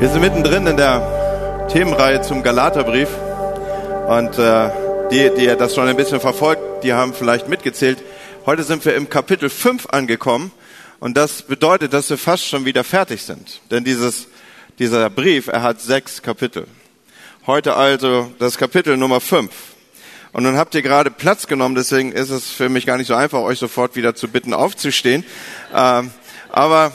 Wir sind mittendrin in der Themenreihe zum Galaterbrief und äh, die, die das schon ein bisschen verfolgt, die haben vielleicht mitgezählt. Heute sind wir im Kapitel 5 angekommen und das bedeutet, dass wir fast schon wieder fertig sind. Denn dieses, dieser Brief, er hat sechs Kapitel. Heute also das Kapitel Nummer 5. Und nun habt ihr gerade Platz genommen, deswegen ist es für mich gar nicht so einfach, euch sofort wieder zu bitten, aufzustehen. Ähm, aber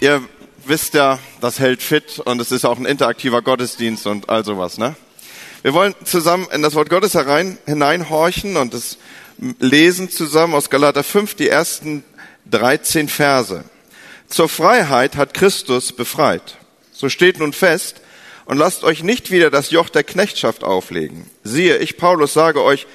ihr wisst ja, das hält fit und es ist auch ein interaktiver Gottesdienst und all sowas. Ne? Wir wollen zusammen in das Wort Gottes herein, hineinhorchen und es lesen zusammen aus Galater 5 die ersten 13 Verse. Zur Freiheit hat Christus befreit. So steht nun fest, und lasst euch nicht wieder das Joch der Knechtschaft auflegen. Siehe, ich Paulus sage euch,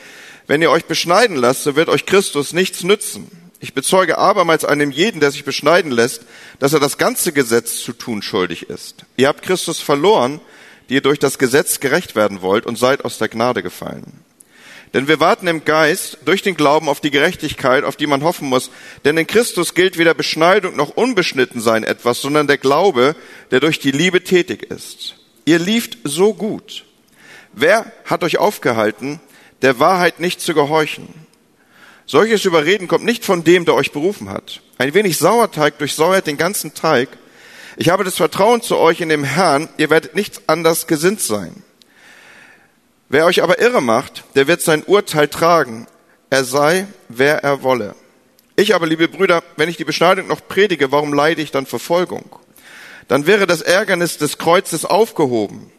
wenn ihr euch beschneiden lasst, so wird euch Christus nichts nützen. Ich bezeuge abermals einem jeden, der sich beschneiden lässt, dass er das ganze Gesetz zu tun schuldig ist. Ihr habt Christus verloren, die ihr durch das Gesetz gerecht werden wollt und seid aus der Gnade gefallen. Denn wir warten im Geist durch den Glauben auf die Gerechtigkeit, auf die man hoffen muss. Denn in Christus gilt weder Beschneidung noch unbeschnitten sein etwas, sondern der Glaube, der durch die Liebe tätig ist. Ihr lieft so gut. Wer hat euch aufgehalten, der Wahrheit nicht zu gehorchen? Solches Überreden kommt nicht von dem, der euch berufen hat. Ein wenig Sauerteig durchsäuert den ganzen Teig. Ich habe das Vertrauen zu euch in dem Herrn, ihr werdet nichts anders gesinnt sein. Wer euch aber irre macht, der wird sein Urteil tragen. Er sei, wer er wolle. Ich aber, liebe Brüder, wenn ich die Beschneidung noch predige, warum leide ich dann Verfolgung? Dann wäre das Ärgernis des Kreuzes aufgehoben.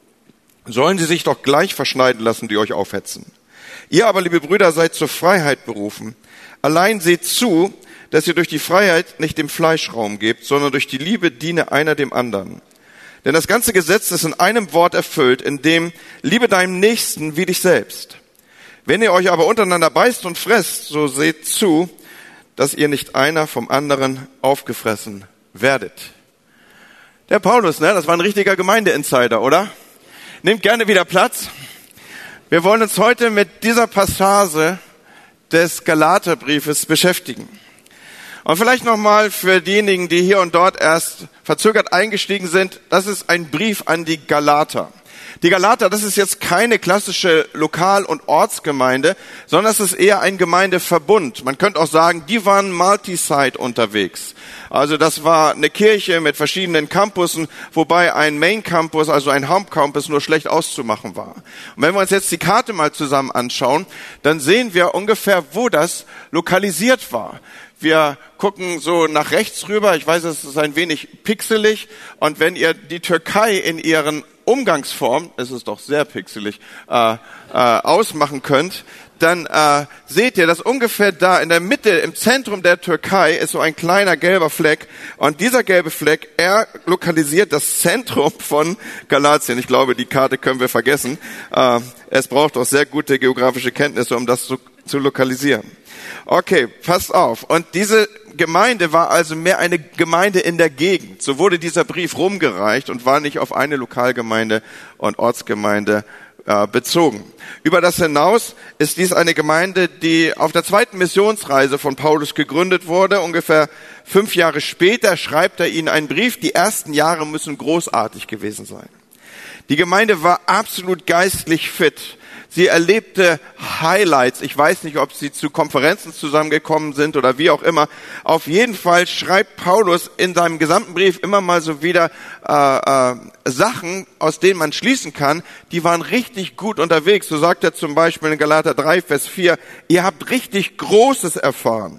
Sollen sie sich doch gleich verschneiden lassen, die euch aufhetzen. Ihr aber, liebe Brüder, seid zur Freiheit berufen. Allein seht zu, dass ihr durch die Freiheit nicht dem Fleisch Raum gebt, sondern durch die Liebe diene einer dem anderen. Denn das ganze Gesetz ist in einem Wort erfüllt, in dem liebe deinem Nächsten wie dich selbst. Wenn ihr euch aber untereinander beißt und fresst, so seht zu, dass ihr nicht einer vom anderen aufgefressen werdet. Der Paulus, ne, das war ein richtiger Gemeindeinsider, oder? Nehmt gerne wieder Platz. Wir wollen uns heute mit dieser Passage des Galaterbriefes beschäftigen. Und vielleicht nochmal für diejenigen, die hier und dort erst verzögert eingestiegen sind, das ist ein Brief an die Galater. Die Galater, das ist jetzt keine klassische Lokal- und Ortsgemeinde, sondern es ist eher ein Gemeindeverbund. Man könnte auch sagen, die waren multi-site unterwegs. Also das war eine Kirche mit verschiedenen Campussen, wobei ein Main Campus, also ein Hauptcampus, nur schlecht auszumachen war. Und wenn wir uns jetzt die Karte mal zusammen anschauen, dann sehen wir ungefähr, wo das lokalisiert war. Wir gucken so nach rechts rüber. Ich weiß, es ist ein wenig pixelig. Und wenn ihr die Türkei in ihren Umgangsform, es ist doch sehr pixelig, äh, äh, ausmachen könnt, dann äh, seht ihr, dass ungefähr da in der Mitte, im Zentrum der Türkei, ist so ein kleiner gelber Fleck. Und dieser gelbe Fleck, er lokalisiert das Zentrum von Galatien. Ich glaube, die Karte können wir vergessen. Äh, es braucht auch sehr gute geografische Kenntnisse, um das zu, zu lokalisieren. Okay, passt auf. Und diese Gemeinde war also mehr eine Gemeinde in der Gegend. So wurde dieser Brief rumgereicht und war nicht auf eine Lokalgemeinde und Ortsgemeinde äh, bezogen. Über das hinaus ist dies eine Gemeinde, die auf der zweiten Missionsreise von Paulus gegründet wurde. Ungefähr fünf Jahre später schreibt er ihnen einen Brief. Die ersten Jahre müssen großartig gewesen sein. Die Gemeinde war absolut geistlich fit. Sie erlebte Highlights. Ich weiß nicht, ob sie zu Konferenzen zusammengekommen sind oder wie auch immer. Auf jeden Fall schreibt Paulus in seinem gesamten Brief immer mal so wieder äh, äh, Sachen, aus denen man schließen kann, die waren richtig gut unterwegs. So sagt er zum Beispiel in Galater 3, Vers 4, ihr habt richtig Großes erfahren.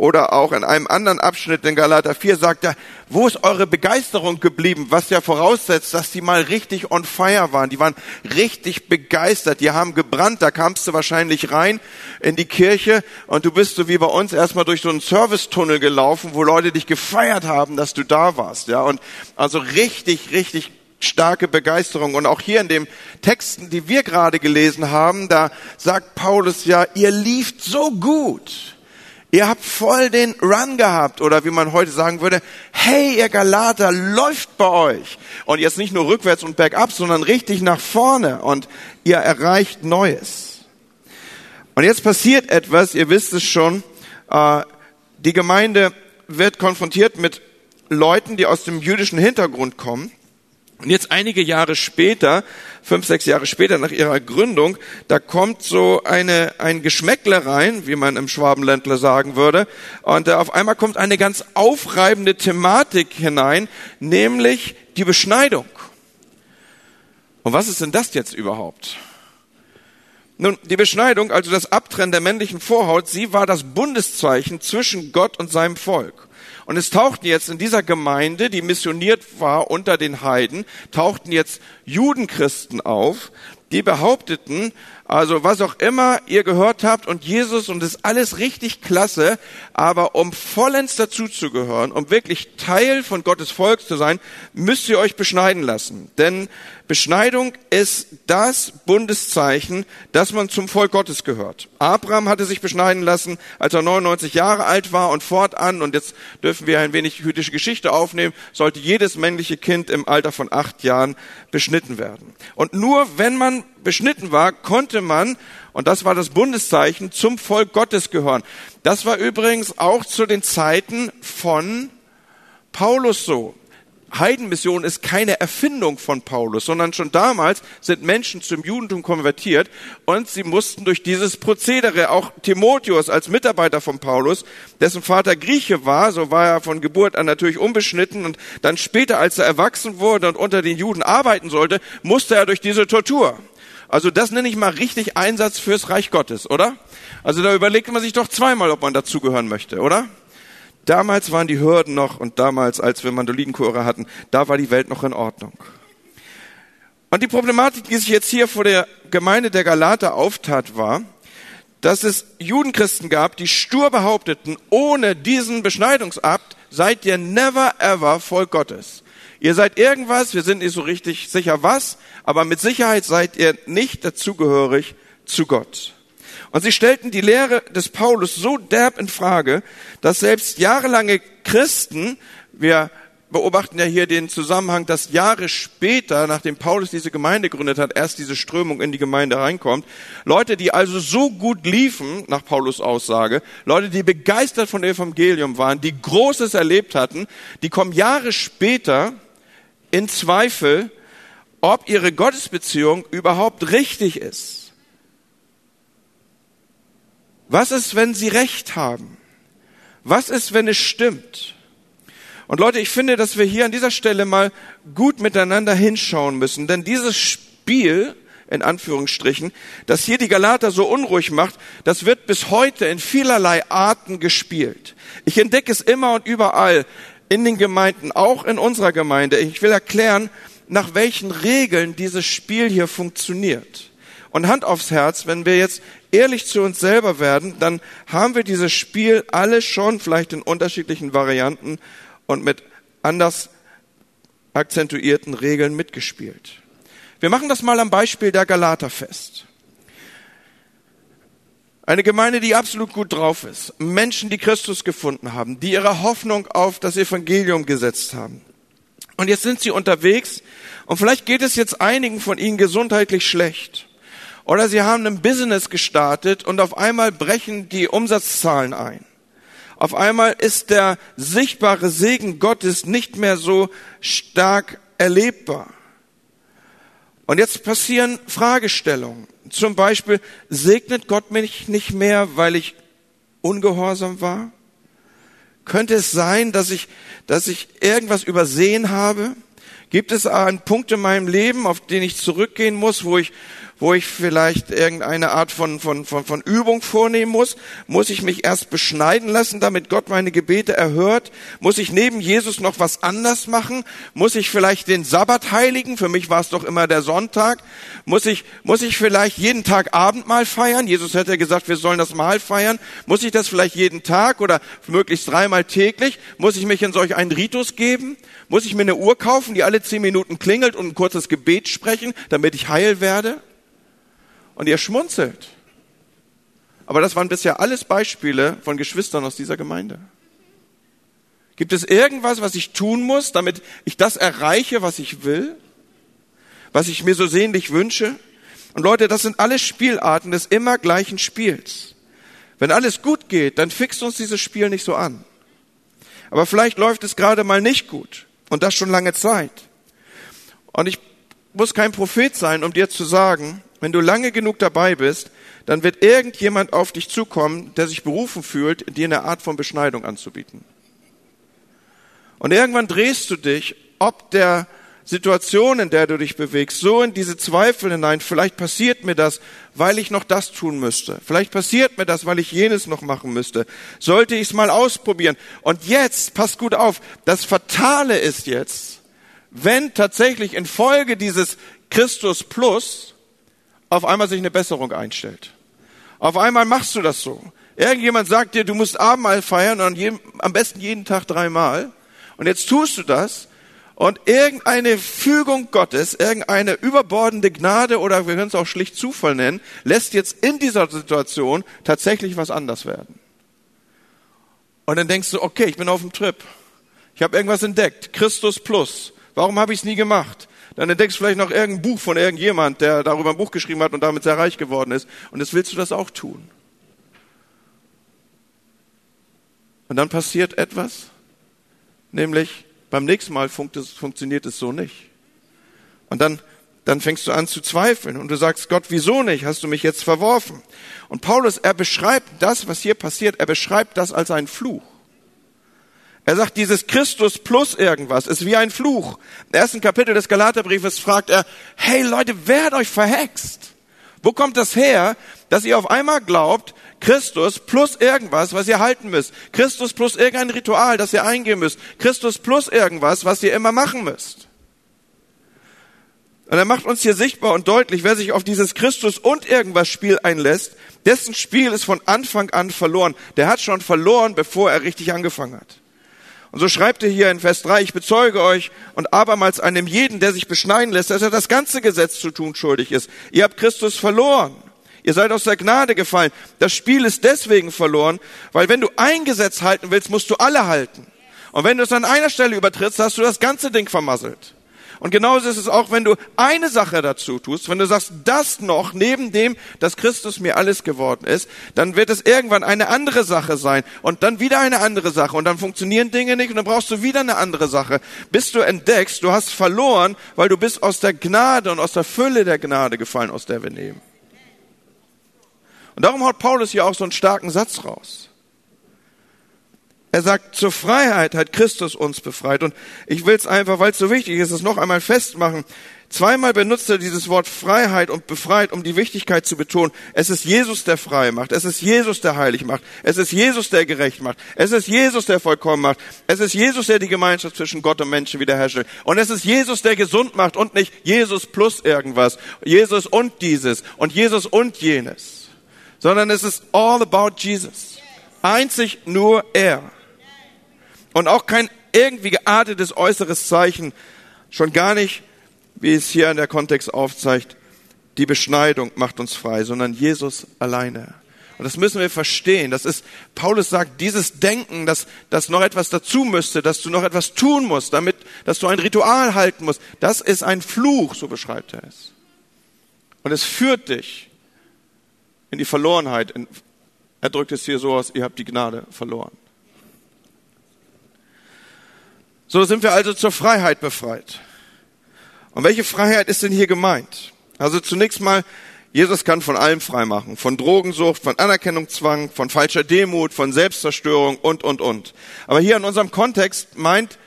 Oder auch in einem anderen Abschnitt in Galater 4 sagt er, wo ist eure Begeisterung geblieben? Was ja voraussetzt, dass die mal richtig on fire waren. Die waren richtig begeistert. Die haben gebrannt. Da kamst du wahrscheinlich rein in die Kirche und du bist so wie bei uns erstmal durch so einen Servicetunnel gelaufen, wo Leute dich gefeiert haben, dass du da warst. Ja, und also richtig, richtig starke Begeisterung. Und auch hier in den Texten, die wir gerade gelesen haben, da sagt Paulus ja, ihr lieft so gut. Ihr habt voll den Run gehabt oder wie man heute sagen würde, hey, ihr Galater, läuft bei euch. Und jetzt nicht nur rückwärts und bergab, sondern richtig nach vorne und ihr erreicht Neues. Und jetzt passiert etwas, ihr wisst es schon, äh, die Gemeinde wird konfrontiert mit Leuten, die aus dem jüdischen Hintergrund kommen Und jetzt einige Jahre später, fünf, sechs Jahre später nach ihrer Gründung, da kommt so eine, ein Geschmäckle rein, wie man im Schwabenländler sagen würde. Und äh, auf einmal kommt eine ganz aufreibende Thematik hinein, nämlich die Beschneidung. Und was ist denn das jetzt überhaupt? Nun, die Beschneidung, also das Abtrennen der männlichen Vorhaut, sie war das Bundeszeichen zwischen Gott und seinem Volk. Und es tauchten jetzt in dieser Gemeinde, die missioniert war unter den Heiden, tauchten jetzt Judenchristen auf, die behaupteten, also was auch immer ihr gehört habt und Jesus und das ist alles richtig klasse, aber um vollends dazuzugehören, um wirklich Teil von Gottes Volk zu sein, müsst ihr euch beschneiden lassen. Denn Beschneidung ist das Bundeszeichen, dass man zum Volk Gottes gehört. Abraham hatte sich beschneiden lassen, als er 99 Jahre alt war und fortan, und jetzt dürfen wir ein wenig jüdische Geschichte aufnehmen, sollte jedes männliche Kind im Alter von acht Jahren beschnitten werden. Und nur wenn man beschnitten war, konnte man, und das war das Bundeszeichen, zum Volk Gottes gehören. Das war übrigens auch zu den Zeiten von Paulus so. Heidenmission ist keine Erfindung von Paulus, sondern schon damals sind Menschen zum Judentum konvertiert und sie mussten durch dieses Prozedere, auch Timotheus als Mitarbeiter von Paulus, dessen Vater Grieche war, so war er von Geburt an natürlich unbeschnitten und dann später, als er erwachsen wurde und unter den Juden arbeiten sollte, musste er durch diese Tortur. Also das nenne ich mal richtig Einsatz fürs Reich Gottes, oder? Also da überlegt man sich doch zweimal, ob man dazugehören möchte, oder? Damals waren die Hürden noch, und damals, als wir Mandolinenchöre hatten, da war die Welt noch in Ordnung. Und die Problematik, die sich jetzt hier vor der Gemeinde der Galater auftat, war, dass es Judenchristen gab, die stur behaupteten, ohne diesen Beschneidungsabt seid ihr never ever Volk Gottes. Ihr seid irgendwas, wir sind nicht so richtig sicher was, aber mit Sicherheit seid ihr nicht dazugehörig zu Gott. Und sie stellten die Lehre des Paulus so derb in Frage, dass selbst jahrelange Christen, wir beobachten ja hier den Zusammenhang, dass Jahre später, nachdem Paulus diese Gemeinde gegründet hat, erst diese Strömung in die Gemeinde reinkommt. Leute, die also so gut liefen, nach Paulus Aussage, Leute, die begeistert von Evangelium waren, die Großes erlebt hatten, die kommen Jahre später in Zweifel, ob ihre Gottesbeziehung überhaupt richtig ist. Was ist, wenn sie recht haben? Was ist, wenn es stimmt? Und Leute, ich finde, dass wir hier an dieser Stelle mal gut miteinander hinschauen müssen, denn dieses Spiel, in Anführungsstrichen, das hier die Galater so unruhig macht, das wird bis heute in vielerlei Arten gespielt. Ich entdecke es immer und überall in den Gemeinden, auch in unserer Gemeinde. Ich will erklären, nach welchen Regeln dieses Spiel hier funktioniert. Und Hand aufs Herz, wenn wir jetzt ehrlich zu uns selber werden, dann haben wir dieses Spiel alle schon, vielleicht in unterschiedlichen Varianten und mit anders akzentuierten Regeln mitgespielt. Wir machen das mal am Beispiel der Galater fest. Eine Gemeinde, die absolut gut drauf ist. Menschen, die Christus gefunden haben, die ihre Hoffnung auf das Evangelium gesetzt haben. Und jetzt sind sie unterwegs und vielleicht geht es jetzt einigen von ihnen gesundheitlich schlecht. Oder sie haben ein Business gestartet und auf einmal brechen die Umsatzzahlen ein. Auf einmal ist der sichtbare Segen Gottes nicht mehr so stark erlebbar. Und jetzt passieren Fragestellungen. Zum Beispiel, segnet Gott mich nicht mehr, weil ich ungehorsam war? Könnte es sein, dass ich, dass ich irgendwas übersehen habe? Gibt es einen Punkt in meinem Leben, auf den ich zurückgehen muss, wo ich, wo ich vielleicht irgendeine Art von, von, von, von Übung vornehmen muss? Muss ich mich erst beschneiden lassen, damit Gott meine Gebete erhört? Muss ich neben Jesus noch was anders machen? Muss ich vielleicht den Sabbat heiligen? Für mich war es doch immer der Sonntag. Muss ich, muss ich vielleicht jeden Tag Abendmahl feiern? Jesus hätte gesagt, wir sollen das Mahl feiern. Muss ich das vielleicht jeden Tag oder möglichst dreimal täglich? Muss ich mich in solch einen Ritus geben? Muss ich mir eine Uhr kaufen, die alle zehn Minuten klingelt und ein kurzes Gebet sprechen, damit ich heil werde? Und ihr schmunzelt. Aber das waren bisher alles Beispiele von Geschwistern aus dieser Gemeinde. Gibt es irgendwas, was ich tun muss, damit ich das erreiche, was ich will? Was ich mir so sehnlich wünsche? Und Leute, das sind alles Spielarten des immer gleichen Spiels. Wenn alles gut geht, dann fixt uns dieses Spiel nicht so an. Aber vielleicht läuft es gerade mal nicht gut. Und das schon lange Zeit. Und ich muss kein Prophet sein, um dir zu sagen, wenn du lange genug dabei bist, dann wird irgendjemand auf dich zukommen, der sich berufen fühlt, dir eine Art von Beschneidung anzubieten. Und irgendwann drehst du dich, ob der Situation, in der du dich bewegst, so in diese Zweifel hinein, vielleicht passiert mir das, weil ich noch das tun müsste. Vielleicht passiert mir das, weil ich jenes noch machen müsste. Sollte ich es mal ausprobieren. Und jetzt, pass gut auf, das Fatale ist jetzt, wenn tatsächlich infolge dieses Christus Plus auf einmal sich eine Besserung einstellt. Auf einmal machst du das so. Irgendjemand sagt dir, du musst Abendmahl feiern und am besten jeden Tag dreimal. Und jetzt tust du das und irgendeine Fügung Gottes, irgendeine überbordende Gnade oder wir können es auch schlicht Zufall nennen, lässt jetzt in dieser Situation tatsächlich was anders werden. Und dann denkst du, okay, ich bin auf dem Trip. Ich habe irgendwas entdeckt. Christus plus. Warum habe ich es nie gemacht? Dann entdeckst du vielleicht noch irgendein Buch von irgendjemand, der darüber ein Buch geschrieben hat und damit sehr reich geworden ist. Und jetzt willst du das auch tun. Und dann passiert etwas, nämlich beim nächsten Mal funktioniert es so nicht. Und dann, dann fängst du an zu zweifeln und du sagst, Gott, wieso nicht? Hast du mich jetzt verworfen? Und Paulus, er beschreibt das, was hier passiert, er beschreibt das als ein Fluch. Er sagt, dieses Christus plus irgendwas ist wie ein Fluch. Im ersten Kapitel des Galaterbriefes fragt er, hey Leute, wer hat euch verhext? Wo kommt das her, dass ihr auf einmal glaubt, Christus plus irgendwas, was ihr halten müsst. Christus plus irgendein Ritual, das ihr eingehen müsst. Christus plus irgendwas, was ihr immer machen müsst. Und er macht uns hier sichtbar und deutlich, wer sich auf dieses Christus und irgendwas Spiel einlässt, dessen Spiel ist von Anfang an verloren. Der hat schon verloren, bevor er richtig angefangen hat. Und so schreibt er hier in Vers 3, ich bezeuge euch und abermals einem jeden, der sich beschneiden lässt, dass er das ganze Gesetz zu tun schuldig ist. Ihr habt Christus verloren. Ihr seid aus der Gnade gefallen. Das Spiel ist deswegen verloren, weil wenn du ein Gesetz halten willst, musst du alle halten. Und wenn du es an einer Stelle übertrittst, hast du das ganze Ding vermasselt. Und genauso ist es auch, wenn du eine Sache dazu tust, wenn du sagst, das noch neben dem, dass Christus mir alles geworden ist, dann wird es irgendwann eine andere Sache sein und dann wieder eine andere Sache und dann funktionieren Dinge nicht und dann brauchst du wieder eine andere Sache, bis du entdeckst, du hast verloren, weil du bist aus der Gnade und aus der Fülle der Gnade gefallen, aus der wir nehmen. Und darum haut Paulus hier auch so einen starken Satz raus. Er sagt, zur Freiheit hat Christus uns befreit. Und ich will es einfach, weil es so wichtig ist, es noch einmal festmachen. Zweimal benutzt er dieses Wort Freiheit und befreit, um die Wichtigkeit zu betonen. Es ist Jesus, der frei macht. Es ist Jesus, der heilig macht. Es ist Jesus, der gerecht macht. Es ist Jesus, der vollkommen macht. Es ist Jesus, der die Gemeinschaft zwischen Gott und Menschen wiederherstellt. Und es ist Jesus, der gesund macht und nicht Jesus plus irgendwas. Jesus und dieses und Jesus und jenes sondern es ist all about Jesus. Einzig nur er. Und auch kein irgendwie geartetes äußeres Zeichen, schon gar nicht, wie es hier in der Kontext aufzeigt, die Beschneidung macht uns frei, sondern Jesus alleine. Und das müssen wir verstehen. Das ist, Paulus sagt, dieses Denken, dass, dass noch etwas dazu müsste, dass du noch etwas tun musst, damit, dass du ein Ritual halten musst, das ist ein Fluch, so beschreibt er es. Und es führt dich in die Verlorenheit. Er drückt es hier so aus, ihr habt die Gnade verloren. So sind wir also zur Freiheit befreit. Und welche Freiheit ist denn hier gemeint? Also zunächst mal, Jesus kann von allem frei machen. Von Drogensucht, von Anerkennungszwang, von falscher Demut, von Selbstzerstörung und, und, und. Aber hier in unserem Kontext meint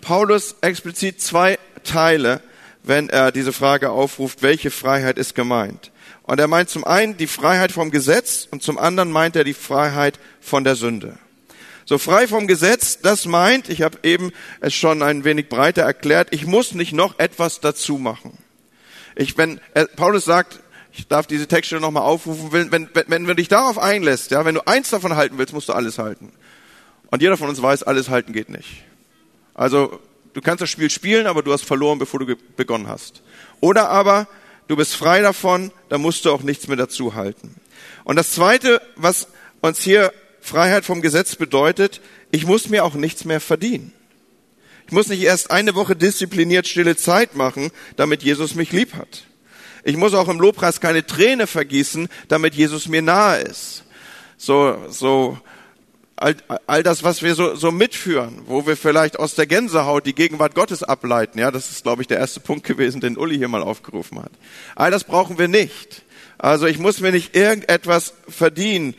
Paulus explizit zwei Teile, wenn er diese Frage aufruft, welche Freiheit ist gemeint. Und er meint zum einen die Freiheit vom Gesetz und zum anderen meint er die Freiheit von der Sünde. So frei vom Gesetz, das meint, ich habe eben es schon ein wenig breiter erklärt, ich muss nicht noch etwas dazu machen. Ich, wenn äh, Paulus sagt, ich darf diese Texte nochmal aufrufen, wenn, wenn, wenn, wenn du dich darauf einlässt, ja, wenn du eins davon halten willst, musst du alles halten. Und jeder von uns weiß, alles halten geht nicht. Also du kannst das Spiel spielen, aber du hast verloren, bevor du begonnen hast. Oder aber du bist frei davon, da musst du auch nichts mehr dazu halten. Und das Zweite, was uns hier Freiheit vom Gesetz bedeutet, ich muss mir auch nichts mehr verdienen. Ich muss nicht erst eine Woche diszipliniert stille Zeit machen, damit Jesus mich lieb hat. Ich muss auch im Lobpreis keine Träne vergießen, damit Jesus mir nahe ist. So, so all, all das, was wir so, so mitführen, wo wir vielleicht aus der Gänsehaut die Gegenwart Gottes ableiten. Ja, das ist, glaube ich, der erste Punkt gewesen, den Uli hier mal aufgerufen hat. All das brauchen wir nicht. Also ich muss mir nicht irgendetwas verdienen.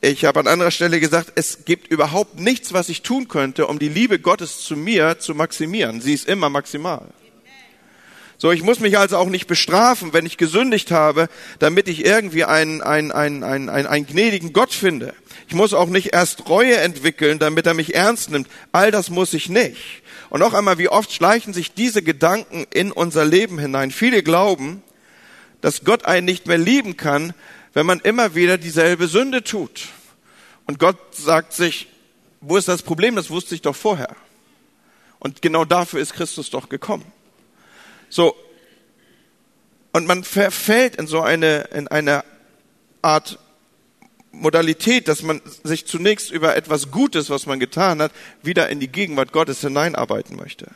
Ich habe an anderer Stelle gesagt, es gibt überhaupt nichts, was ich tun könnte, um die Liebe Gottes zu mir zu maximieren. Sie ist immer maximal. So, ich muss mich also auch nicht bestrafen, wenn ich gesündigt habe, damit ich irgendwie einen, einen, einen, einen, einen, einen gnädigen Gott finde. Ich muss auch nicht erst Reue entwickeln, damit er mich ernst nimmt. All das muss ich nicht. Und noch einmal, wie oft schleichen sich diese Gedanken in unser Leben hinein? Viele glauben, dass Gott einen nicht mehr lieben kann, wenn man immer wieder dieselbe Sünde tut. Und Gott sagt sich, wo ist das Problem? Das wusste ich doch vorher. Und genau dafür ist Christus doch gekommen. So. Und man verfällt in so eine, in eine Art Modalität, dass man sich zunächst über etwas Gutes, was man getan hat, wieder in die Gegenwart Gottes hineinarbeiten möchte.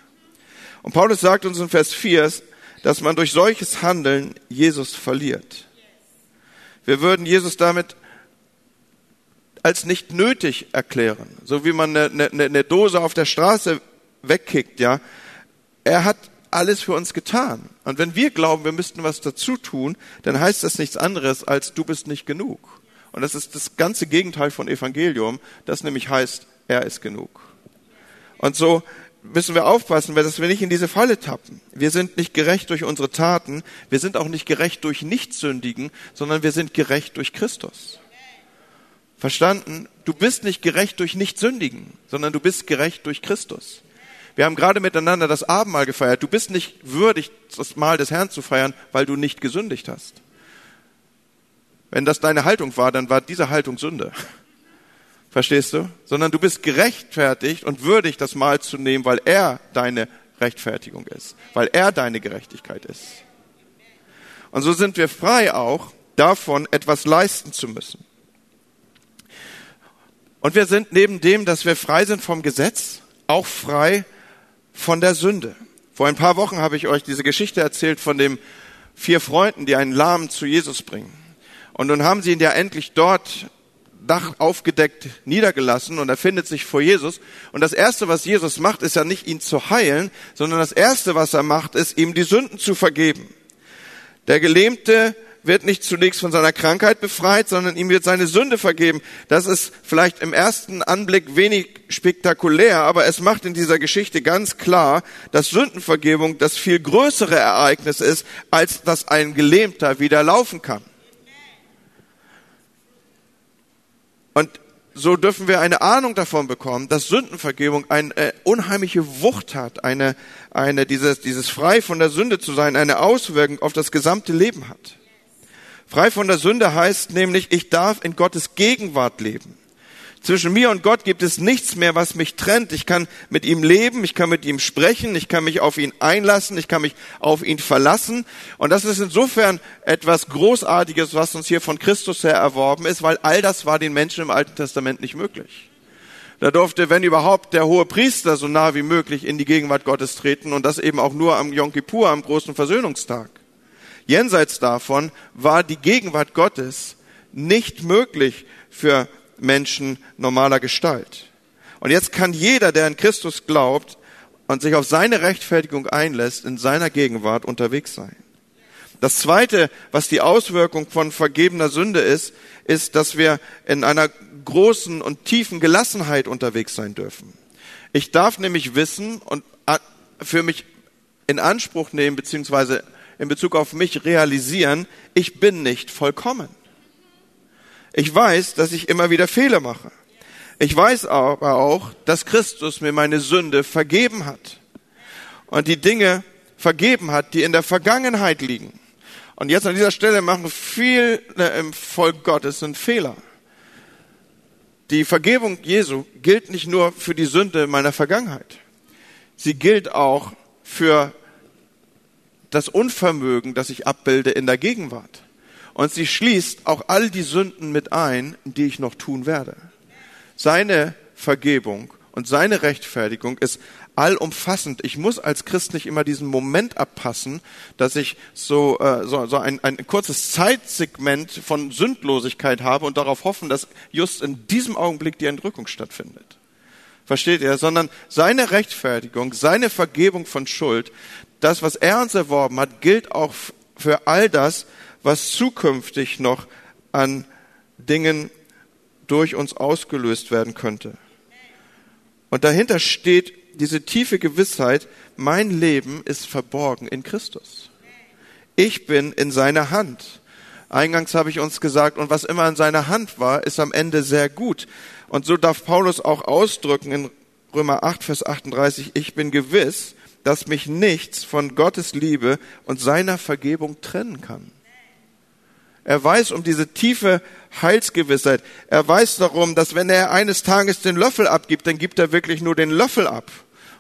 Und Paulus sagt uns in Vers 4, dass man durch solches Handeln Jesus verliert. Wir würden Jesus damit als nicht nötig erklären, so wie man eine, eine, eine Dose auf der Straße wegkickt, ja. Er hat alles für uns getan. Und wenn wir glauben, wir müssten was dazu tun, dann heißt das nichts anderes als du bist nicht genug. Und das ist das ganze Gegenteil von Evangelium, das nämlich heißt, er ist genug. Und so müssen wir aufpassen, dass wir nicht in diese Falle tappen. Wir sind nicht gerecht durch unsere Taten, wir sind auch nicht gerecht durch Nichtsündigen, sondern wir sind gerecht durch Christus. Verstanden? Du bist nicht gerecht durch Nichtsündigen, sondern du bist gerecht durch Christus. Wir haben gerade miteinander das Abendmahl gefeiert. Du bist nicht würdig, das Mahl des Herrn zu feiern, weil du nicht gesündigt hast. Wenn das deine Haltung war, dann war diese Haltung Sünde. Verstehst du? Sondern du bist gerechtfertigt und würdig, das Mahl zu nehmen, weil er deine Rechtfertigung ist, weil er deine Gerechtigkeit ist. Und so sind wir frei auch davon, etwas leisten zu müssen. Und wir sind neben dem, dass wir frei sind vom Gesetz, auch frei von der Sünde. Vor ein paar Wochen habe ich euch diese Geschichte erzählt von den vier Freunden, die einen Lahmen zu Jesus bringen. Und nun haben sie ihn ja endlich dort Dach aufgedeckt niedergelassen und er findet sich vor Jesus. Und das Erste, was Jesus macht, ist ja nicht ihn zu heilen, sondern das Erste, was er macht, ist ihm die Sünden zu vergeben. Der Gelähmte wird nicht zunächst von seiner Krankheit befreit, sondern ihm wird seine Sünde vergeben. Das ist vielleicht im ersten Anblick wenig spektakulär, aber es macht in dieser Geschichte ganz klar, dass Sündenvergebung das viel größere Ereignis ist, als dass ein Gelähmter wieder laufen kann. Und so dürfen wir eine Ahnung davon bekommen, dass Sündenvergebung eine äh, unheimliche Wucht hat, eine, eine, dieses, dieses frei von der Sünde zu sein, eine Auswirkung auf das gesamte Leben hat. Frei von der Sünde heißt nämlich, ich darf in Gottes Gegenwart leben. Zwischen mir und Gott gibt es nichts mehr, was mich trennt. Ich kann mit ihm leben, ich kann mit ihm sprechen, ich kann mich auf ihn einlassen, ich kann mich auf ihn verlassen. Und das ist insofern etwas Großartiges, was uns hier von Christus her erworben ist, weil all das war den Menschen im Alten Testament nicht möglich. Da durfte, wenn überhaupt, der hohe Priester so nah wie möglich in die Gegenwart Gottes treten und das eben auch nur am Yom Kippur, am großen Versöhnungstag. Jenseits davon war die Gegenwart Gottes nicht möglich für Menschen normaler Gestalt. Und jetzt kann jeder, der in Christus glaubt und sich auf seine Rechtfertigung einlässt, in seiner Gegenwart unterwegs sein. Das zweite, was die Auswirkung von vergebener Sünde ist, ist, dass wir in einer großen und tiefen Gelassenheit unterwegs sein dürfen. Ich darf nämlich wissen und für mich in Anspruch nehmen, beziehungsweise in Bezug auf mich realisieren, ich bin nicht vollkommen. Ich weiß, dass ich immer wieder Fehler mache. Ich weiß aber auch, dass Christus mir meine Sünde vergeben hat und die Dinge vergeben hat, die in der Vergangenheit liegen. Und jetzt an dieser Stelle machen viele im Volk Gottes einen Fehler. Die Vergebung Jesu gilt nicht nur für die Sünde meiner Vergangenheit. Sie gilt auch für das Unvermögen, das ich abbilde in der Gegenwart. Und sie schließt auch all die Sünden mit ein, die ich noch tun werde. Seine Vergebung und seine Rechtfertigung ist allumfassend. Ich muss als Christ nicht immer diesen Moment abpassen, dass ich so, äh, so, so ein, ein kurzes Zeitsegment von Sündlosigkeit habe und darauf hoffen, dass just in diesem Augenblick die Entrückung stattfindet. Versteht ihr? Sondern seine Rechtfertigung, seine Vergebung von Schuld, das, was er uns erworben hat, gilt auch für all das, was zukünftig noch an Dingen durch uns ausgelöst werden könnte. Und dahinter steht diese tiefe Gewissheit, mein Leben ist verborgen in Christus. Ich bin in seiner Hand. Eingangs habe ich uns gesagt, und was immer in seiner Hand war, ist am Ende sehr gut. Und so darf Paulus auch ausdrücken in Römer 8, Vers 38, ich bin gewiss, dass mich nichts von Gottes Liebe und seiner Vergebung trennen kann. Er weiß um diese tiefe Heilsgewissheit. Er weiß darum, dass wenn er eines Tages den Löffel abgibt, dann gibt er wirklich nur den Löffel ab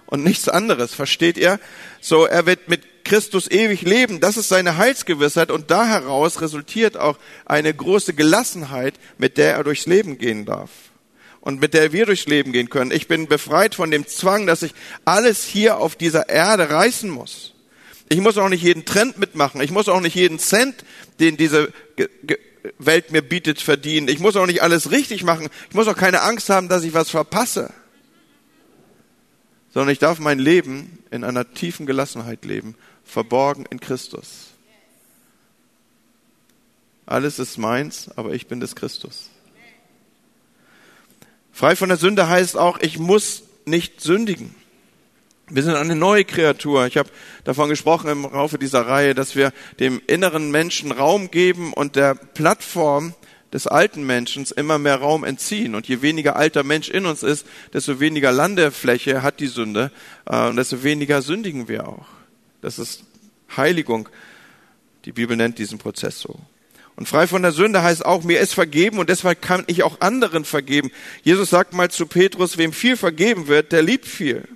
und nichts anderes. Versteht ihr? So, er wird mit Christus ewig leben. Das ist seine Heilsgewissheit und da heraus resultiert auch eine große Gelassenheit, mit der er durchs Leben gehen darf und mit der wir durchs Leben gehen können. Ich bin befreit von dem Zwang, dass ich alles hier auf dieser Erde reißen muss. Ich muss auch nicht jeden Trend mitmachen. Ich muss auch nicht jeden Cent, den diese Welt mir bietet, verdienen. Ich muss auch nicht alles richtig machen. Ich muss auch keine Angst haben, dass ich was verpasse. Sondern ich darf mein Leben in einer tiefen Gelassenheit leben, verborgen in Christus. Alles ist meins, aber ich bin des Christus. Frei von der Sünde heißt auch, ich muss nicht sündigen. Wir sind eine neue Kreatur. Ich habe davon gesprochen im Laufe dieser Reihe, dass wir dem inneren Menschen Raum geben und der Plattform des alten Menschen immer mehr Raum entziehen. Und je weniger alter Mensch in uns ist, desto weniger Landefläche hat die Sünde äh, und desto weniger sündigen wir auch. Das ist Heiligung. Die Bibel nennt diesen Prozess so. Und frei von der Sünde heißt auch, mir ist vergeben und deshalb kann ich auch anderen vergeben. Jesus sagt mal zu Petrus, wem viel vergeben wird, der liebt viel.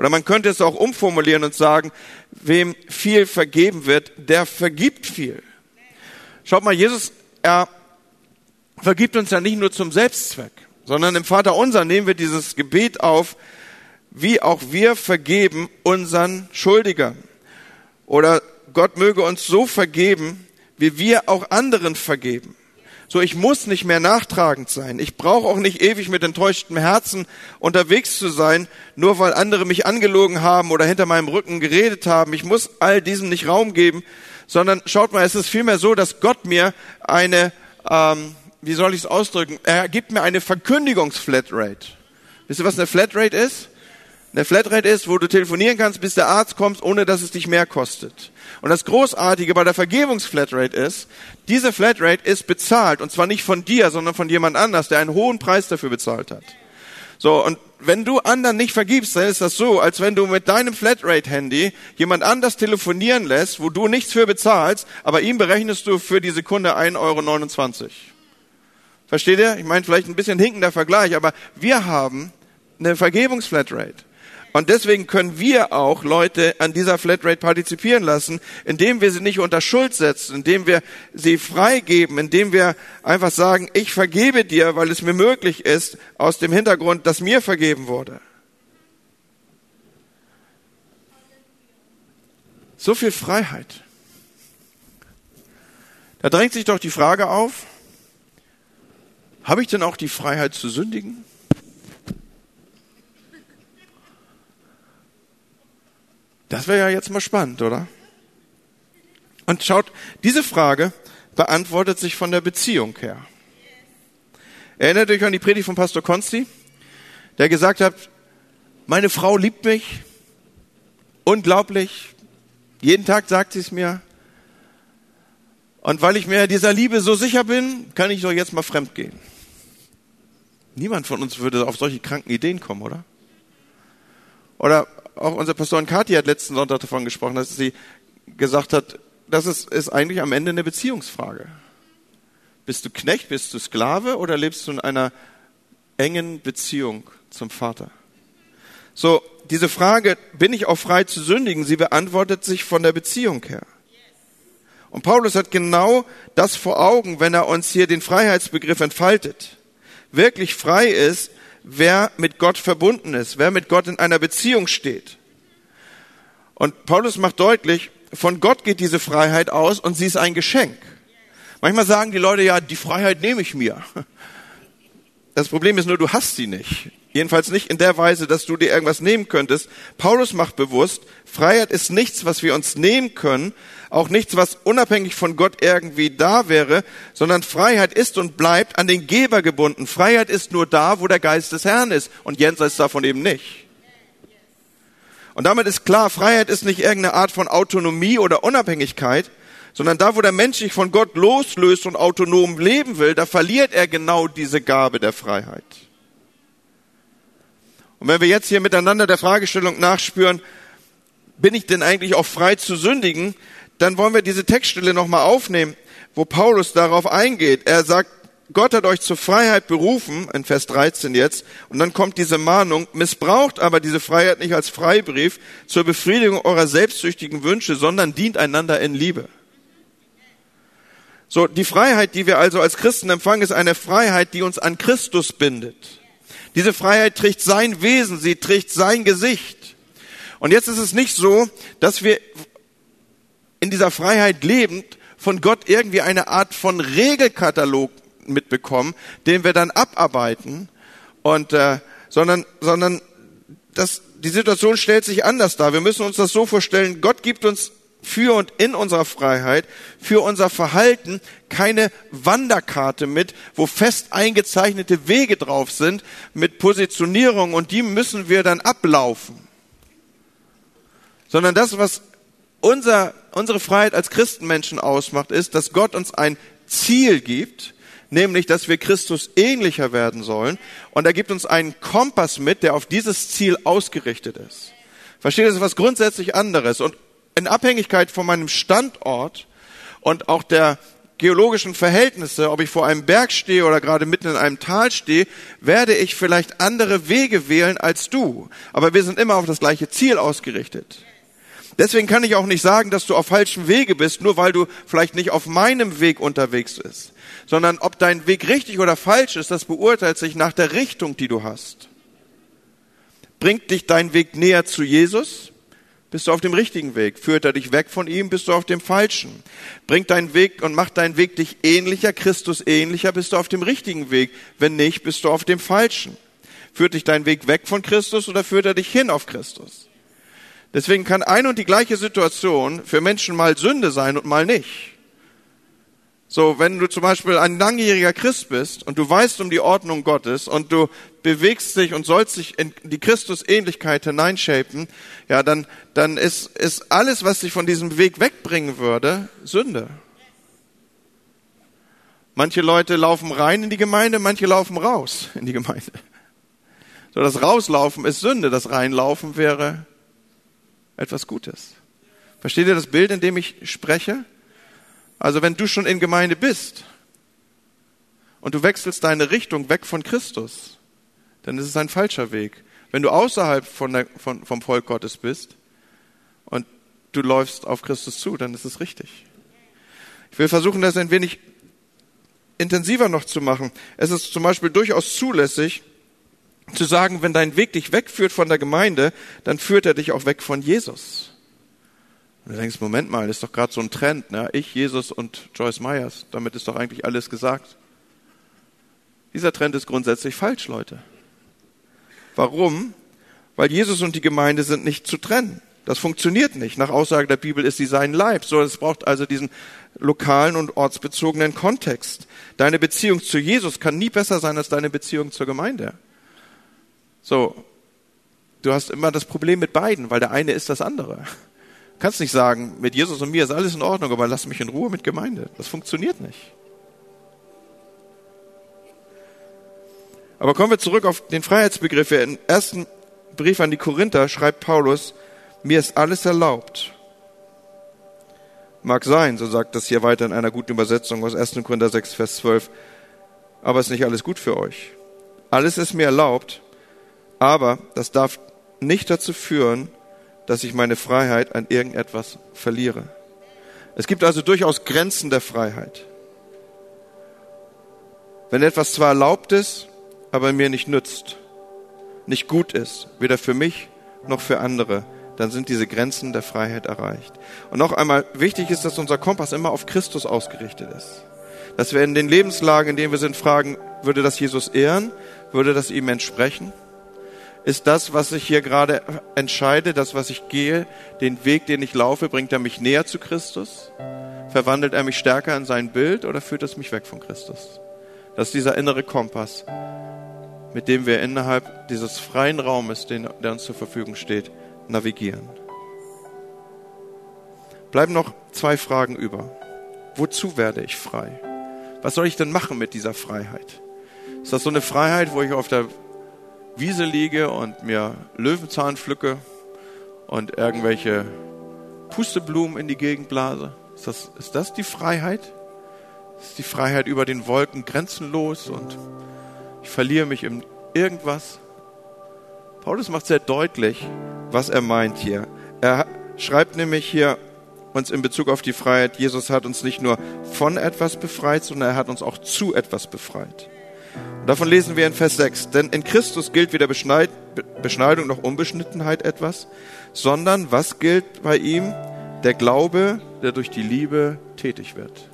Oder man könnte es auch umformulieren und sagen, wem viel vergeben wird, der vergibt viel. Schaut mal, Jesus, er vergibt uns ja nicht nur zum Selbstzweck, sondern im Vater unser nehmen wir dieses Gebet auf, wie auch wir vergeben unseren Schuldigern. Oder Gott möge uns so vergeben, wie wir auch anderen vergeben. So, ich muss nicht mehr nachtragend sein. Ich brauche auch nicht ewig mit enttäuschtem Herzen unterwegs zu sein, nur weil andere mich angelogen haben oder hinter meinem Rücken geredet haben. Ich muss all diesem nicht Raum geben, sondern schaut mal, es ist vielmehr so, dass Gott mir eine, ähm, wie soll ich es ausdrücken, er gibt mir eine Verkündigungsflatrate. Wisst ihr, was eine Flatrate ist? Eine Flatrate ist, wo du telefonieren kannst, bis der Arzt kommt, ohne dass es dich mehr kostet. Und das Großartige bei der Vergebungsflatrate ist, diese Flatrate ist bezahlt. Und zwar nicht von dir, sondern von jemand anders, der einen hohen Preis dafür bezahlt hat. So, und wenn du anderen nicht vergibst, dann ist das so, als wenn du mit deinem Flatrate-Handy jemand anders telefonieren lässt, wo du nichts für bezahlst, aber ihm berechnest du für die Sekunde 1,29 Euro. Versteht ihr? Ich meine, vielleicht ein bisschen hinkender Vergleich, aber wir haben eine Vergebungsflatrate. Und deswegen können wir auch Leute an dieser Flatrate partizipieren lassen, indem wir sie nicht unter Schuld setzen, indem wir sie freigeben, indem wir einfach sagen, ich vergebe dir, weil es mir möglich ist, aus dem Hintergrund, dass mir vergeben wurde. So viel Freiheit. Da drängt sich doch die Frage auf, habe ich denn auch die Freiheit zu sündigen? Das wäre ja jetzt mal spannend, oder? Und schaut, diese Frage beantwortet sich von der Beziehung her. Erinnert euch an die Predigt von Pastor Konsti, der gesagt hat, meine Frau liebt mich, unglaublich, jeden Tag sagt sie es mir. Und weil ich mir dieser Liebe so sicher bin, kann ich doch jetzt mal fremd gehen. Niemand von uns würde auf solche kranken Ideen kommen, oder? Oder auch unser Pastorin Kathi hat letzten Sonntag davon gesprochen, dass sie gesagt hat, das ist, ist eigentlich am Ende eine Beziehungsfrage. Bist du Knecht, bist du Sklave oder lebst du in einer engen Beziehung zum Vater? So, diese Frage, bin ich auch frei zu sündigen, sie beantwortet sich von der Beziehung her. Und Paulus hat genau das vor Augen, wenn er uns hier den Freiheitsbegriff entfaltet. Wirklich frei ist, wer mit Gott verbunden ist, wer mit Gott in einer Beziehung steht. Und Paulus macht deutlich, von Gott geht diese Freiheit aus und sie ist ein Geschenk. Manchmal sagen die Leute, ja, die Freiheit nehme ich mir. Das Problem ist nur, du hast sie nicht. Jedenfalls nicht in der Weise, dass du dir irgendwas nehmen könntest. Paulus macht bewusst, Freiheit ist nichts, was wir uns nehmen können, auch nichts, was unabhängig von Gott irgendwie da wäre, sondern Freiheit ist und bleibt an den Geber gebunden. Freiheit ist nur da, wo der Geist des Herrn ist und jenseits davon eben nicht. Und damit ist klar, Freiheit ist nicht irgendeine Art von Autonomie oder Unabhängigkeit, sondern da, wo der Mensch sich von Gott loslöst und autonom leben will, da verliert er genau diese Gabe der Freiheit. Und wenn wir jetzt hier miteinander der Fragestellung nachspüren, bin ich denn eigentlich auch frei zu sündigen, dann wollen wir diese Textstelle nochmal aufnehmen, wo Paulus darauf eingeht. Er sagt, Gott hat euch zur Freiheit berufen, in Vers 13 jetzt, und dann kommt diese Mahnung, missbraucht aber diese Freiheit nicht als Freibrief zur Befriedigung eurer selbstsüchtigen Wünsche, sondern dient einander in Liebe. So, die Freiheit, die wir also als Christen empfangen, ist eine Freiheit, die uns an Christus bindet. Diese Freiheit trägt sein Wesen, sie trägt sein Gesicht. Und jetzt ist es nicht so, dass wir in dieser Freiheit lebend von Gott irgendwie eine Art von Regelkatalog mitbekommen, den wir dann abarbeiten und äh, sondern sondern das die Situation stellt sich anders dar. Wir müssen uns das so vorstellen, Gott gibt uns für und in unserer Freiheit, für unser Verhalten keine Wanderkarte mit, wo fest eingezeichnete Wege drauf sind, mit Positionierung und die müssen wir dann ablaufen. Sondern das, was unser, unsere Freiheit als Christenmenschen ausmacht, ist, dass Gott uns ein Ziel gibt, nämlich, dass wir Christus ähnlicher werden sollen. Und er gibt uns einen Kompass mit, der auf dieses Ziel ausgerichtet ist. Versteht, das ist was grundsätzlich anderes. Und in Abhängigkeit von meinem Standort und auch der geologischen Verhältnisse, ob ich vor einem Berg stehe oder gerade mitten in einem Tal stehe, werde ich vielleicht andere Wege wählen als du. Aber wir sind immer auf das gleiche Ziel ausgerichtet. Deswegen kann ich auch nicht sagen, dass du auf falschem Wege bist, nur weil du vielleicht nicht auf meinem Weg unterwegs bist, sondern ob dein Weg richtig oder falsch ist, das beurteilt sich nach der Richtung, die du hast. Bringt dich dein Weg näher zu Jesus? bist du auf dem richtigen Weg. Führt er dich weg von ihm, bist du auf dem falschen. Bringt deinen Weg und macht deinen Weg dich ähnlicher, Christus ähnlicher, bist du auf dem richtigen Weg. Wenn nicht, bist du auf dem falschen. Führt dich dein Weg weg von Christus oder führt er dich hin auf Christus? Deswegen kann eine und die gleiche Situation für Menschen mal Sünde sein und mal nicht. So, wenn du zum Beispiel ein langjähriger Christ bist und du weißt um die Ordnung Gottes und du bewegst dich und sollst dich in die Christusähnlichkeit hineinshapen, ja, dann, dann ist, ist alles, was dich von diesem Weg wegbringen würde, Sünde. Manche Leute laufen rein in die Gemeinde, manche laufen raus in die Gemeinde. So, das Rauslaufen ist Sünde, das Reinlaufen wäre etwas Gutes. Versteht ihr das Bild, in dem ich spreche? Also wenn du schon in Gemeinde bist und du wechselst deine Richtung weg von Christus, dann ist es ein falscher Weg. Wenn du außerhalb von der, von, vom Volk Gottes bist und du läufst auf Christus zu, dann ist es richtig. Ich will versuchen, das ein wenig intensiver noch zu machen. Es ist zum Beispiel durchaus zulässig, zu sagen, wenn dein Weg dich wegführt von der Gemeinde, dann führt er dich auch weg von Jesus. Und du denkst, Moment mal, ist doch gerade so ein Trend, ne? Ich, Jesus und Joyce Myers, damit ist doch eigentlich alles gesagt. Dieser Trend ist grundsätzlich falsch, Leute. Warum? Weil Jesus und die Gemeinde sind nicht zu trennen. Das funktioniert nicht. Nach Aussage der Bibel ist sie sein Leib. So, es braucht also diesen lokalen und ortsbezogenen Kontext. Deine Beziehung zu Jesus kann nie besser sein als deine Beziehung zur Gemeinde. So. Du hast immer das Problem mit beiden, weil der eine ist das andere kannst nicht sagen, mit Jesus und mir ist alles in Ordnung, aber lass mich in Ruhe mit Gemeinde. Das funktioniert nicht. Aber kommen wir zurück auf den Freiheitsbegriff. Im ersten Brief an die Korinther schreibt Paulus, mir ist alles erlaubt. Mag sein, so sagt das hier weiter in einer guten Übersetzung aus 1. Korinther 6, Vers 12. Aber ist nicht alles gut für euch. Alles ist mir erlaubt, aber das darf nicht dazu führen, dass ich meine Freiheit an irgendetwas verliere. Es gibt also durchaus Grenzen der Freiheit. Wenn etwas zwar erlaubt ist, aber mir nicht nützt, nicht gut ist, weder für mich noch für andere, dann sind diese Grenzen der Freiheit erreicht. Und noch einmal, wichtig ist, dass unser Kompass immer auf Christus ausgerichtet ist. Dass wir in den Lebenslagen, in denen wir sind, fragen, würde das Jesus ehren? Würde das ihm entsprechen? Ist das, was ich hier gerade entscheide, das, was ich gehe, den Weg, den ich laufe, bringt er mich näher zu Christus? Verwandelt er mich stärker in sein Bild oder führt es mich weg von Christus? Das ist dieser innere Kompass, mit dem wir innerhalb dieses freien Raumes, den, der uns zur Verfügung steht, navigieren. Bleiben noch zwei Fragen über. Wozu werde ich frei? Was soll ich denn machen mit dieser Freiheit? Ist das so eine Freiheit, wo ich auf der Wiese liege und mir Löwenzahn pflücke und irgendwelche Pusteblumen in die Gegend blase? Ist das, ist das die Freiheit? Ist die Freiheit über den Wolken grenzenlos und ich verliere mich in irgendwas? Paulus macht sehr deutlich, was er meint hier. Er schreibt nämlich hier uns in Bezug auf die Freiheit, Jesus hat uns nicht nur von etwas befreit, sondern er hat uns auch zu etwas befreit. Und davon lesen wir in Vers 6. Denn in Christus gilt weder Beschneid, Beschneidung noch Unbeschnittenheit etwas, sondern was gilt bei ihm? Der Glaube, der durch die Liebe tätig wird.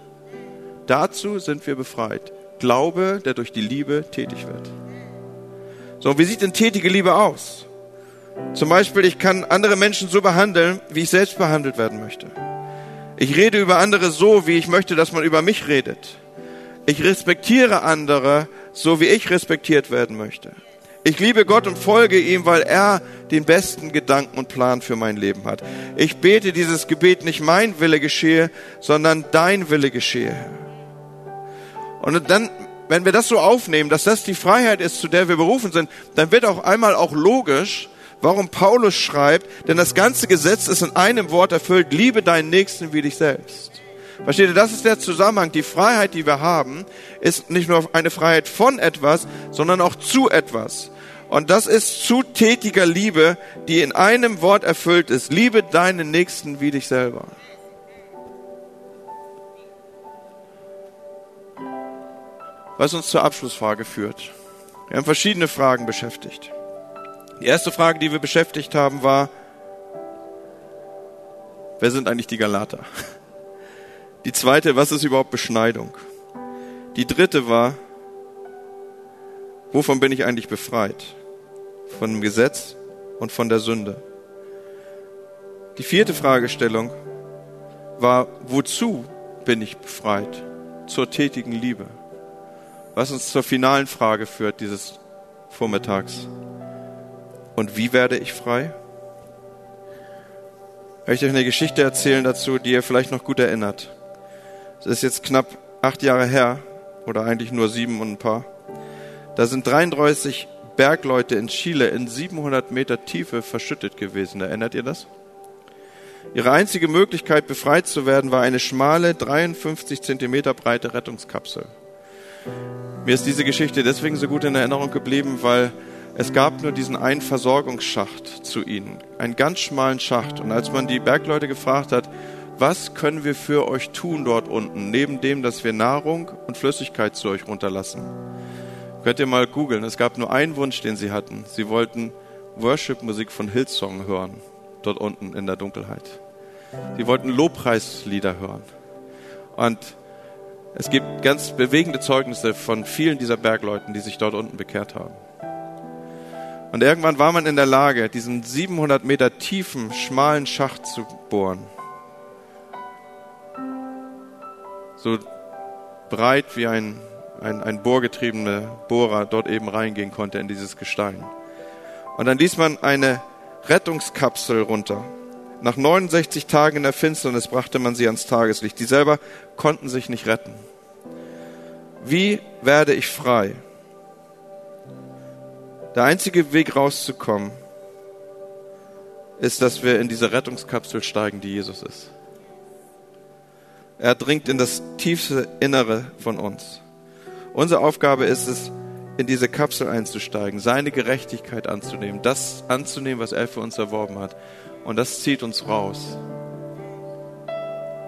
Dazu sind wir befreit. Glaube, der durch die Liebe tätig wird. So, wie sieht denn tätige Liebe aus? Zum Beispiel, ich kann andere Menschen so behandeln, wie ich selbst behandelt werden möchte. Ich rede über andere so, wie ich möchte, dass man über mich redet. Ich respektiere andere so wie ich respektiert werden möchte. Ich liebe Gott und folge ihm, weil er den besten Gedanken und Plan für mein Leben hat. Ich bete dieses Gebet nicht mein Wille geschehe, sondern dein Wille geschehe. Und dann, wenn wir das so aufnehmen, dass das die Freiheit ist, zu der wir berufen sind, dann wird auch einmal auch logisch, warum Paulus schreibt, denn das ganze Gesetz ist in einem Wort erfüllt, liebe deinen Nächsten wie dich selbst. Versteht ihr, das ist der Zusammenhang. Die Freiheit, die wir haben, ist nicht nur eine Freiheit von etwas, sondern auch zu etwas. Und das ist zu tätiger Liebe, die in einem Wort erfüllt ist. Liebe deinen Nächsten wie dich selber. Was uns zur Abschlussfrage führt. Wir haben verschiedene Fragen beschäftigt. Die erste Frage, die wir beschäftigt haben, war, wer sind eigentlich die Galater? Die zweite, was ist überhaupt Beschneidung? Die dritte war, wovon bin ich eigentlich befreit? Von dem Gesetz und von der Sünde. Die vierte Fragestellung war, wozu bin ich befreit? Zur tätigen Liebe. Was uns zur finalen Frage führt dieses Vormittags. Und wie werde ich frei? Ich möchte euch eine Geschichte erzählen dazu, die ihr vielleicht noch gut erinnert. Das ist jetzt knapp acht Jahre her, oder eigentlich nur sieben und ein paar. Da sind 33 Bergleute in Chile in 700 Meter Tiefe verschüttet gewesen. Erinnert ihr das? Ihre einzige Möglichkeit, befreit zu werden, war eine schmale, 53 Zentimeter breite Rettungskapsel. Mir ist diese Geschichte deswegen so gut in Erinnerung geblieben, weil es gab nur diesen einen Versorgungsschacht zu ihnen, einen ganz schmalen Schacht. Und als man die Bergleute gefragt hat, was können wir für euch tun dort unten, neben dem, dass wir Nahrung und Flüssigkeit zu euch runterlassen? Könnt ihr mal googeln. Es gab nur einen Wunsch, den sie hatten. Sie wollten Worship-Musik von Hillsong hören, dort unten in der Dunkelheit. Sie wollten Lobpreislieder hören. Und es gibt ganz bewegende Zeugnisse von vielen dieser Bergleuten, die sich dort unten bekehrt haben. Und irgendwann war man in der Lage, diesen 700 Meter tiefen, schmalen Schacht zu bohren. So breit wie ein, ein, ein bohrgetriebener Bohrer dort eben reingehen konnte in dieses Gestein. Und dann ließ man eine Rettungskapsel runter. Nach 69 Tagen in der Finsternis brachte man sie ans Tageslicht. Die selber konnten sich nicht retten. Wie werde ich frei? Der einzige Weg rauszukommen ist, dass wir in diese Rettungskapsel steigen, die Jesus ist. Er dringt in das tiefste Innere von uns. Unsere Aufgabe ist es, in diese Kapsel einzusteigen, seine Gerechtigkeit anzunehmen, das anzunehmen, was er für uns erworben hat. Und das zieht uns raus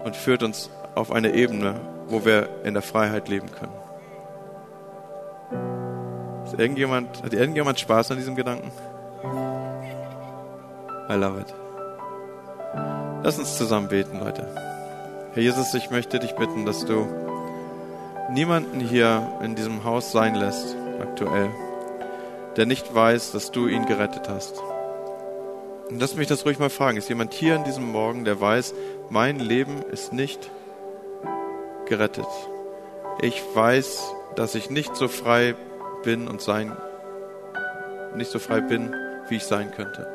und führt uns auf eine Ebene, wo wir in der Freiheit leben können. Ist irgendjemand, hat irgendjemand Spaß an diesem Gedanken? I love it. Lass uns zusammen beten, Leute. Herr Jesus, ich möchte dich bitten, dass du niemanden hier in diesem Haus sein lässt, aktuell, der nicht weiß, dass du ihn gerettet hast. Und lass mich das ruhig mal fragen. Ist jemand hier in diesem Morgen, der weiß, mein Leben ist nicht gerettet? Ich weiß, dass ich nicht so frei bin und sein, nicht so frei bin, wie ich sein könnte.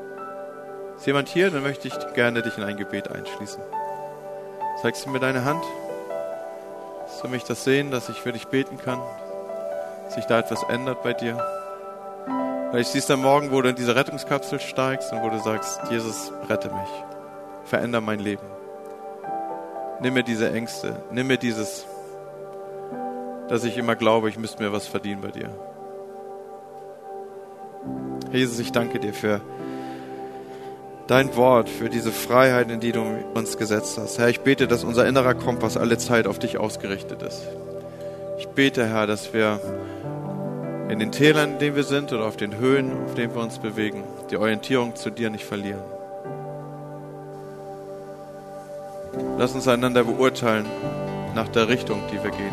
Ist jemand hier, dann möchte ich gerne dich in ein Gebet einschließen. Zeigst du mir deine Hand? Dass du mich das sehen, dass ich für dich beten kann? Dass sich da etwas ändert bei dir? Vielleicht siehst du am Morgen, wo du in diese Rettungskapsel steigst und wo du sagst, Jesus, rette mich. Veränder mein Leben. Nimm mir diese Ängste. Nimm mir dieses, dass ich immer glaube, ich müsste mir was verdienen bei dir. Jesus, ich danke dir für dein Wort, für diese Freiheit, in die du uns gesetzt hast. Herr, ich bete, dass unser innerer Kompass alle Zeit auf dich ausgerichtet ist. Ich bete, Herr, dass wir in den Tälern, in denen wir sind oder auf den Höhen, auf denen wir uns bewegen, die Orientierung zu dir nicht verlieren. Lass uns einander beurteilen nach der Richtung, die wir gehen.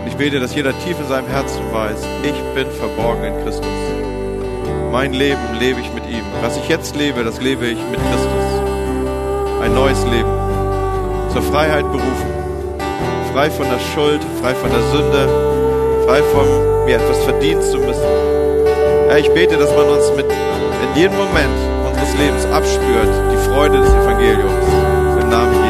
Und ich bete, dass jeder tief in seinem Herzen weiß, ich bin verborgen in Christus. Mein Leben lebe ich mit ihm. Was ich jetzt lebe, das lebe ich mit Christus. Ein neues Leben. Zur Freiheit berufen. Frei von der Schuld, frei von der Sünde, frei von mir etwas verdienen zu müssen. Herr, ich bete, dass man uns mit in jedem Moment unseres Lebens abspürt, die Freude des Evangeliums. Im Namen.